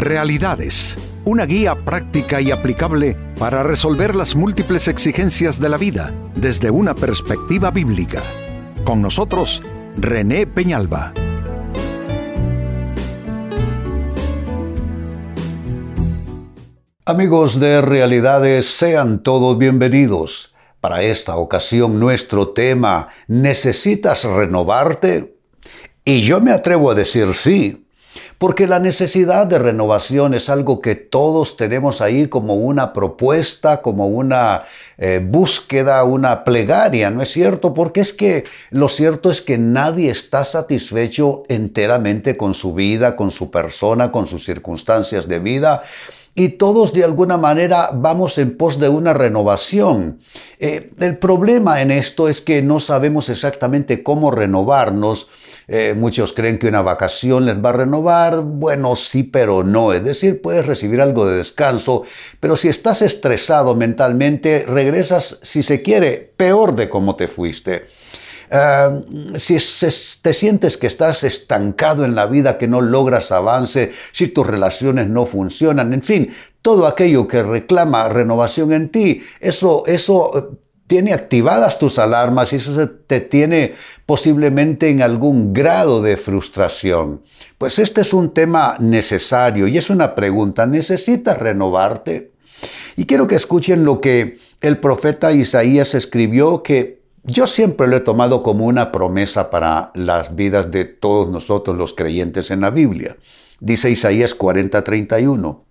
Realidades, una guía práctica y aplicable para resolver las múltiples exigencias de la vida desde una perspectiva bíblica. Con nosotros, René Peñalba. Amigos de Realidades, sean todos bienvenidos. Para esta ocasión nuestro tema, ¿necesitas renovarte? Y yo me atrevo a decir sí, porque la necesidad de renovación es algo que todos tenemos ahí como una propuesta, como una eh, búsqueda, una plegaria, ¿no es cierto? Porque es que lo cierto es que nadie está satisfecho enteramente con su vida, con su persona, con sus circunstancias de vida y todos de alguna manera vamos en pos de una renovación. Eh, el problema en esto es que no sabemos exactamente cómo renovarnos. Eh, muchos creen que una vacación les va a renovar. Bueno, sí, pero no. Es decir, puedes recibir algo de descanso, pero si estás estresado mentalmente, regresas, si se quiere, peor de cómo te fuiste si te sientes que estás estancado en la vida, que no logras avance, si tus relaciones no funcionan, en fin, todo aquello que reclama renovación en ti, eso, eso eh, tiene activadas tus alarmas y eso te tiene posiblemente en algún grado de frustración. Pues este es un tema necesario y es una pregunta, ¿necesitas renovarte? Y quiero que escuchen lo que el profeta Isaías escribió que yo siempre lo he tomado como una promesa para las vidas de todos nosotros los creyentes en la Biblia. Dice Isaías 40:31.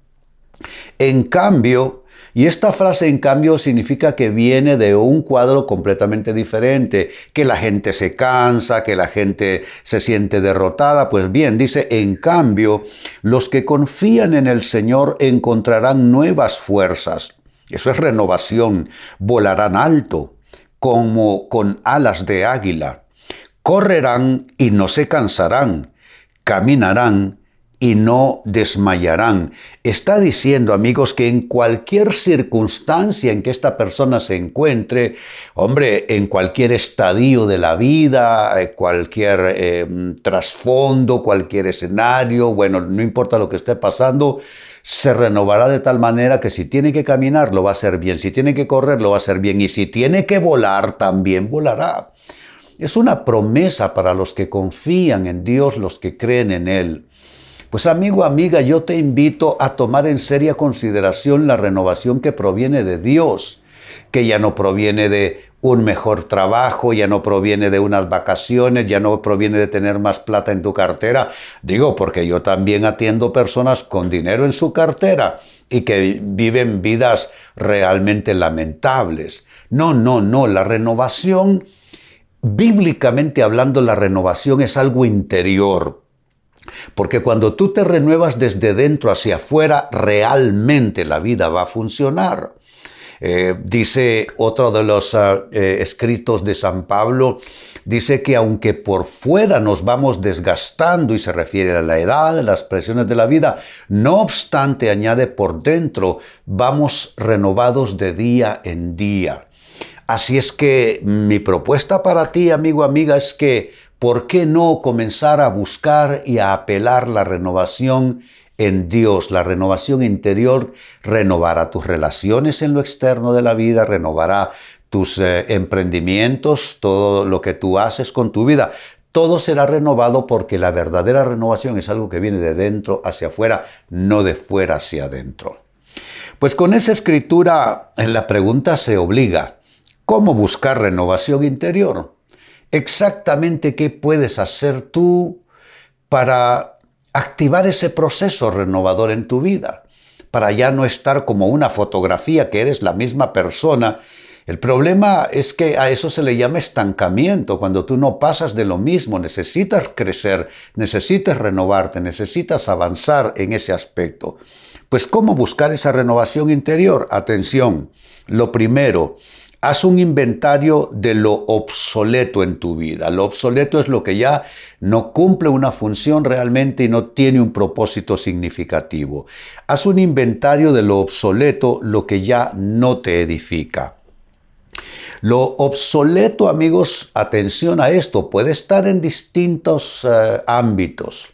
En cambio, y esta frase en cambio significa que viene de un cuadro completamente diferente, que la gente se cansa, que la gente se siente derrotada. Pues bien, dice, en cambio, los que confían en el Señor encontrarán nuevas fuerzas. Eso es renovación, volarán alto como con alas de águila. Correrán y no se cansarán, caminarán y no desmayarán. Está diciendo, amigos, que en cualquier circunstancia en que esta persona se encuentre, hombre, en cualquier estadio de la vida, eh, cualquier eh, trasfondo, cualquier escenario, bueno, no importa lo que esté pasando, se renovará de tal manera que si tiene que caminar lo va a hacer bien, si tiene que correr lo va a hacer bien y si tiene que volar también volará. Es una promesa para los que confían en Dios, los que creen en Él. Pues amigo, amiga, yo te invito a tomar en seria consideración la renovación que proviene de Dios, que ya no proviene de un mejor trabajo, ya no proviene de unas vacaciones, ya no proviene de tener más plata en tu cartera. Digo, porque yo también atiendo personas con dinero en su cartera y que viven vidas realmente lamentables. No, no, no, la renovación, bíblicamente hablando, la renovación es algo interior. Porque cuando tú te renuevas desde dentro hacia afuera, realmente la vida va a funcionar. Eh, dice otro de los ah, eh, escritos de San Pablo, dice que aunque por fuera nos vamos desgastando y se refiere a la edad, a las presiones de la vida, no obstante, añade por dentro, vamos renovados de día en día. Así es que mi propuesta para ti, amigo, amiga, es que, ¿por qué no comenzar a buscar y a apelar la renovación en Dios, la renovación interior renovará tus relaciones en lo externo de la vida, renovará tus eh, emprendimientos, todo lo que tú haces con tu vida. Todo será renovado porque la verdadera renovación es algo que viene de dentro hacia afuera, no de fuera hacia adentro. Pues con esa escritura en la pregunta se obliga, ¿cómo buscar renovación interior? Exactamente qué puedes hacer tú para activar ese proceso renovador en tu vida, para ya no estar como una fotografía que eres la misma persona. El problema es que a eso se le llama estancamiento, cuando tú no pasas de lo mismo, necesitas crecer, necesitas renovarte, necesitas avanzar en ese aspecto. Pues ¿cómo buscar esa renovación interior? Atención, lo primero, Haz un inventario de lo obsoleto en tu vida. Lo obsoleto es lo que ya no cumple una función realmente y no tiene un propósito significativo. Haz un inventario de lo obsoleto, lo que ya no te edifica. Lo obsoleto, amigos, atención a esto, puede estar en distintos eh, ámbitos.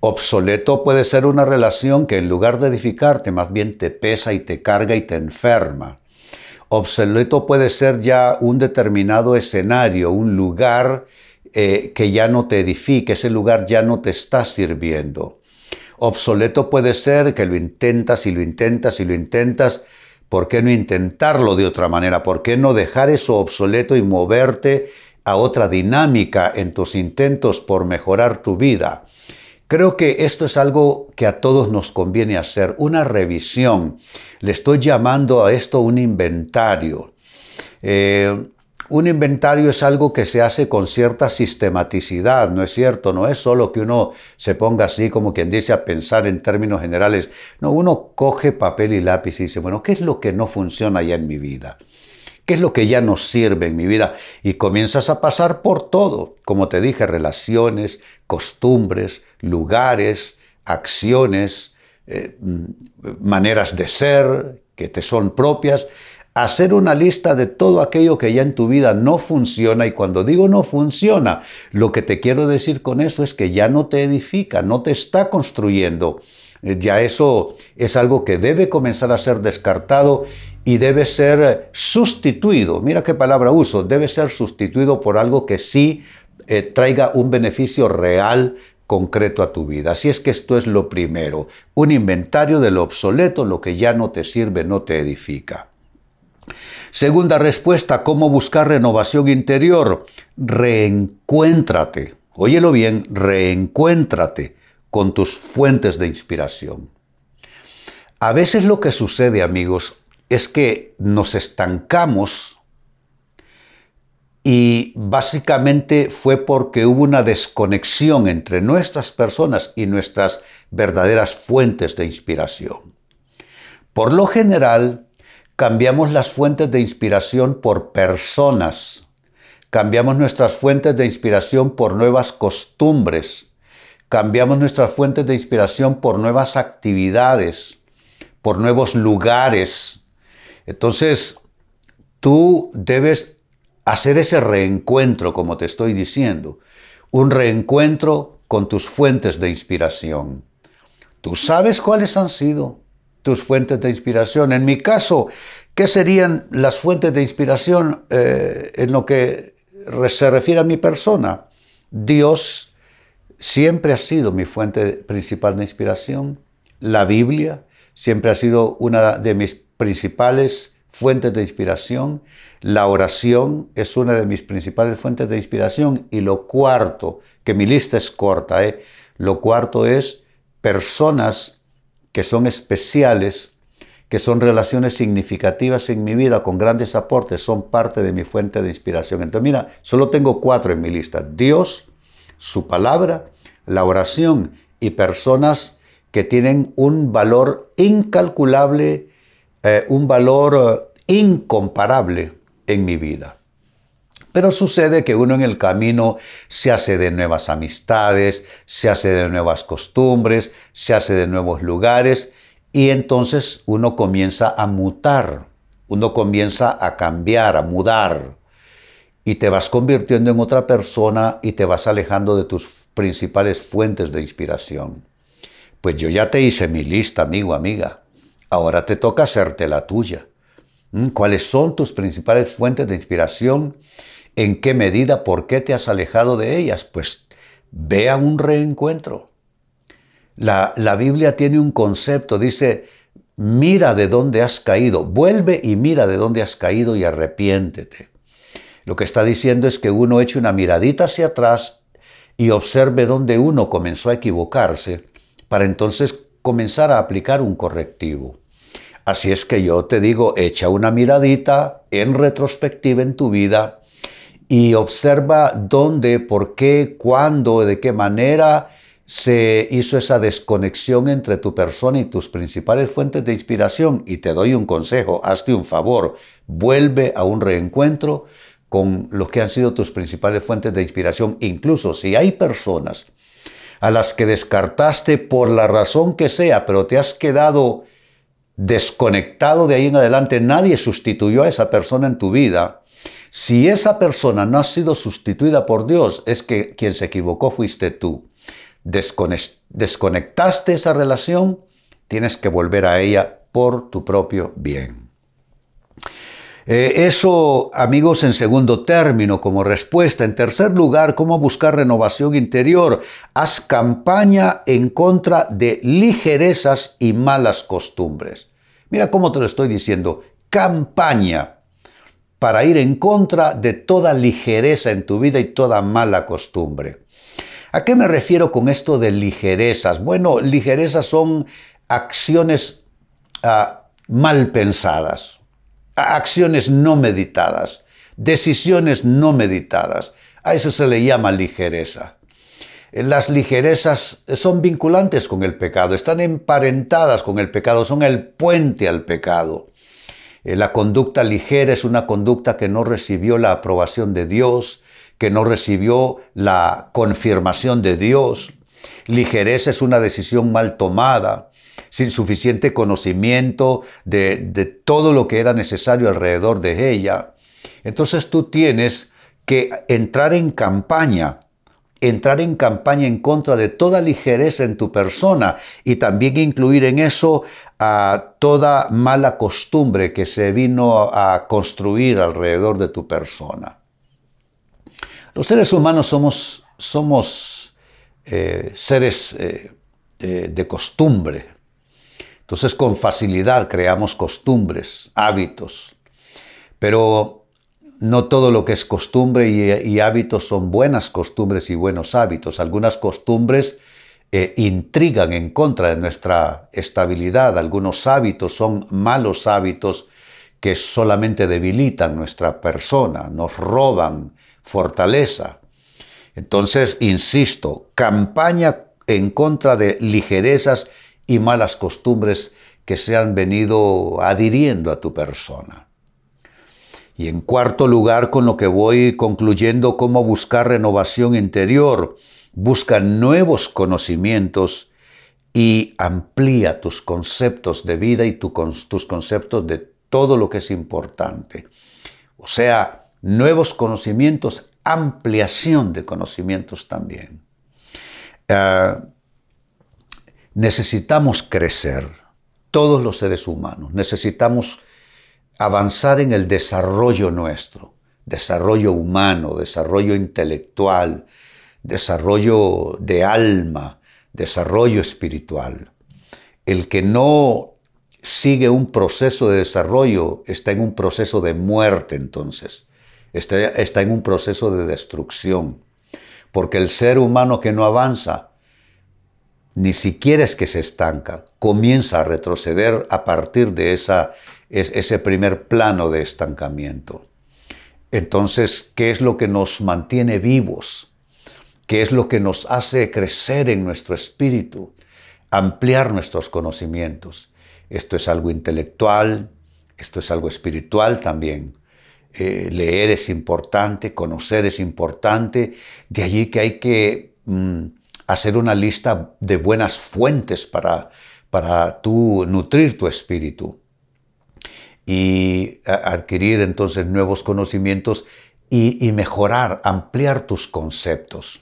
Obsoleto puede ser una relación que en lugar de edificarte más bien te pesa y te carga y te enferma. Obsoleto puede ser ya un determinado escenario, un lugar eh, que ya no te edifique, ese lugar ya no te está sirviendo. Obsoleto puede ser que lo intentas y lo intentas y lo intentas. ¿Por qué no intentarlo de otra manera? ¿Por qué no dejar eso obsoleto y moverte a otra dinámica en tus intentos por mejorar tu vida? Creo que esto es algo que a todos nos conviene hacer, una revisión. Le estoy llamando a esto un inventario. Eh, un inventario es algo que se hace con cierta sistematicidad, ¿no es cierto? No es solo que uno se ponga así como quien dice a pensar en términos generales. No, uno coge papel y lápiz y dice, bueno, ¿qué es lo que no funciona ya en mi vida? ¿Qué es lo que ya no sirve en mi vida? Y comienzas a pasar por todo, como te dije, relaciones, costumbres, lugares, acciones, eh, mm, maneras de ser que te son propias, hacer una lista de todo aquello que ya en tu vida no funciona y cuando digo no funciona, lo que te quiero decir con eso es que ya no te edifica, no te está construyendo. Eh, ya eso es algo que debe comenzar a ser descartado y debe ser sustituido. Mira qué palabra uso, debe ser sustituido por algo que sí eh, traiga un beneficio real, concreto a tu vida. Así es que esto es lo primero, un inventario de lo obsoleto, lo que ya no te sirve, no te edifica. Segunda respuesta, ¿cómo buscar renovación interior? Reencuéntrate. Óyelo bien, reencuéntrate con tus fuentes de inspiración. A veces lo que sucede, amigos, es que nos estancamos y básicamente fue porque hubo una desconexión entre nuestras personas y nuestras verdaderas fuentes de inspiración. Por lo general, cambiamos las fuentes de inspiración por personas, cambiamos nuestras fuentes de inspiración por nuevas costumbres, cambiamos nuestras fuentes de inspiración por nuevas actividades, por nuevos lugares. Entonces, tú debes hacer ese reencuentro, como te estoy diciendo, un reencuentro con tus fuentes de inspiración. Tú sabes cuáles han sido tus fuentes de inspiración. En mi caso, ¿qué serían las fuentes de inspiración eh, en lo que se refiere a mi persona? Dios siempre ha sido mi fuente principal de inspiración. La Biblia siempre ha sido una de mis principales fuentes de inspiración. La oración es una de mis principales fuentes de inspiración. Y lo cuarto, que mi lista es corta, ¿eh? lo cuarto es personas que son especiales, que son relaciones significativas en mi vida, con grandes aportes, son parte de mi fuente de inspiración. Entonces, mira, solo tengo cuatro en mi lista. Dios, su palabra, la oración y personas que tienen un valor incalculable eh, un valor eh, incomparable en mi vida. Pero sucede que uno en el camino se hace de nuevas amistades, se hace de nuevas costumbres, se hace de nuevos lugares y entonces uno comienza a mutar, uno comienza a cambiar, a mudar y te vas convirtiendo en otra persona y te vas alejando de tus principales fuentes de inspiración. Pues yo ya te hice mi lista, amigo, amiga. Ahora te toca hacerte la tuya. Mm, ¿Cuáles son tus principales fuentes de inspiración? ¿En qué medida? ¿Por qué te has alejado de ellas? Pues vea un reencuentro. La, la Biblia tiene un concepto, dice, mira de dónde has caído, vuelve y mira de dónde has caído y arrepiéntete. Lo que está diciendo es que uno eche una miradita hacia atrás y observe dónde uno comenzó a equivocarse para entonces comenzar a aplicar un correctivo. Así es que yo te digo, echa una miradita en retrospectiva en tu vida y observa dónde, por qué, cuándo, de qué manera se hizo esa desconexión entre tu persona y tus principales fuentes de inspiración. Y te doy un consejo, hazte un favor, vuelve a un reencuentro con los que han sido tus principales fuentes de inspiración. Incluso si hay personas a las que descartaste por la razón que sea, pero te has quedado desconectado de ahí en adelante, nadie sustituyó a esa persona en tu vida. Si esa persona no ha sido sustituida por Dios, es que quien se equivocó fuiste tú. desconectaste esa relación, tienes que volver a ella por tu propio bien. Eh, eso, amigos, en segundo término, como respuesta. En tercer lugar, cómo buscar renovación interior. Haz campaña en contra de ligerezas y malas costumbres. Mira cómo te lo estoy diciendo. Campaña para ir en contra de toda ligereza en tu vida y toda mala costumbre. ¿A qué me refiero con esto de ligerezas? Bueno, ligerezas son acciones ah, mal pensadas acciones no meditadas, decisiones no meditadas. A eso se le llama ligereza. Las ligerezas son vinculantes con el pecado, están emparentadas con el pecado, son el puente al pecado. Eh, la conducta ligera es una conducta que no recibió la aprobación de Dios, que no recibió la confirmación de Dios. Ligereza es una decisión mal tomada sin suficiente conocimiento de, todo lo que era necesario alrededor de ella. Entonces tú tienes que entrar en campaña, entrar en campaña en contra de toda ligereza en tu persona y también incluir en eso a toda mala costumbre que se vino a construir alrededor de tu persona. Los seres humanos somos, eh, seres eh, eh, de costumbre. Entonces con facilidad creamos costumbres, hábitos, pero no todo lo que es costumbre y, hábitos son buenas costumbres y buenos hábitos. Algunas costumbres eh, intrigan en contra de nuestra estabilidad, algunos hábitos son malos hábitos que solamente debilitan nuestra persona, nos roban fortaleza. Entonces, insisto, campaña en contra de ligerezas y malas costumbres que se han venido adhiriendo a tu persona. Y en cuarto lugar, con lo que voy concluyendo, cómo buscar renovación interior. Busca nuevos conocimientos y amplía tus conceptos de vida y tus conceptos de todo lo que es importante. O sea, nuevos conocimientos, ampliación de conocimientos también. Ah, Necesitamos crecer, todos los seres humanos, necesitamos avanzar en el desarrollo nuestro, desarrollo humano, desarrollo intelectual, desarrollo de alma, desarrollo espiritual. El que no sigue un proceso de desarrollo está en un proceso de muerte entonces, está, en un proceso de destrucción, porque el ser humano que no avanza ni siquiera es que se estanca, comienza a retroceder a partir de esa, ese primer plano de estancamiento. Entonces, ¿qué es lo que nos mantiene vivos? ¿Qué es lo que nos hace crecer en nuestro espíritu? Ampliar nuestros conocimientos. Esto es algo intelectual, esto es algo espiritual también. Eh, leer es importante, conocer es importante, de allí que hay que mm, hacer una lista de buenas fuentes para, para tú nutrir tu espíritu y adquirir entonces nuevos conocimientos y, mejorar, ampliar tus conceptos.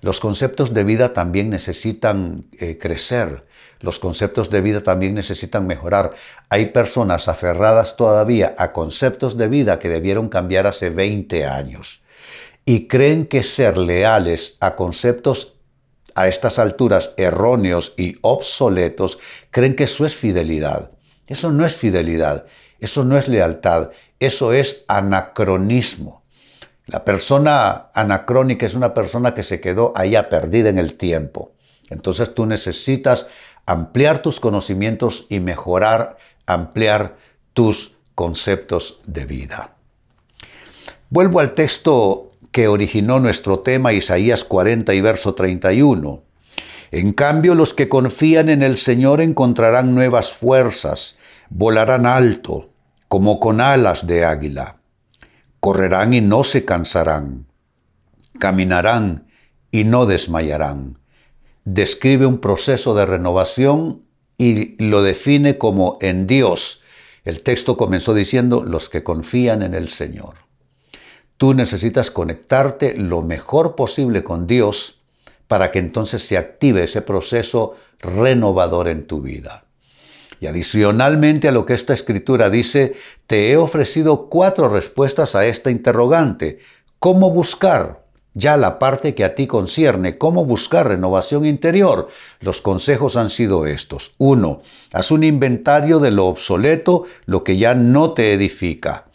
Los conceptos de vida también necesitan eh, crecer, los conceptos de vida también necesitan mejorar. Hay personas aferradas todavía a conceptos de vida que debieron cambiar hace 20 años y creen que ser leales a conceptos a estas alturas erróneos y obsoletos creen que eso es fidelidad. Eso no es fidelidad, eso no es lealtad, eso es anacronismo. La persona anacrónica es una persona que se quedó allá perdida en el tiempo. Entonces tú necesitas ampliar tus conocimientos y mejorar, ampliar tus conceptos de vida. Vuelvo al texto que originó nuestro tema Isaías 40 y verso 31. En cambio, los que confían en el Señor encontrarán nuevas fuerzas, volarán alto, como con alas de águila. Correrán y no se cansarán, caminarán y no desmayarán. Describe un proceso de renovación y lo define como en Dios. El texto comenzó diciendo los que confían en el Señor. Tú necesitas conectarte lo mejor posible con Dios para que entonces se active ese proceso renovador en tu vida. Y adicionalmente a lo que esta escritura dice, te he ofrecido cuatro respuestas a esta interrogante. ¿Cómo buscar? Ya la parte que a ti concierne, cómo buscar renovación interior. Los consejos han sido estos. Uno, haz un inventario de lo obsoleto, lo que ya no te edifica.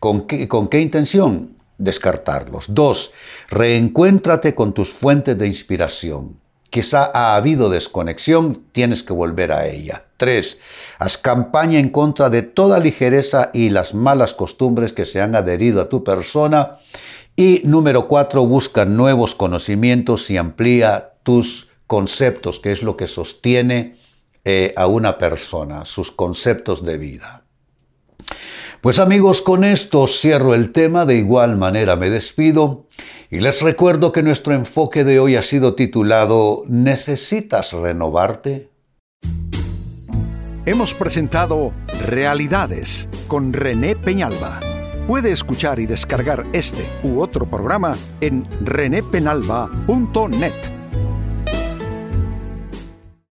¿Con qué, con qué intención? Descartarlos. Dos, reencuéntrate con tus fuentes de inspiración. Quizá ha habido desconexión, tienes que volver a ella. 3. Haz campaña en contra de toda ligereza y las malas costumbres que se han adherido a tu persona. Y número 4. Busca nuevos conocimientos y amplía tus conceptos, que es lo que sostiene eh, a una persona, sus conceptos de vida. Pues amigos, con esto cierro el tema, de igual manera me despido y les recuerdo que nuestro enfoque de hoy ha sido titulado ¿Necesitas renovarte? Hemos presentado Realidades con René Peñalba. Puede escuchar y descargar este u otro programa en renépenalba.net.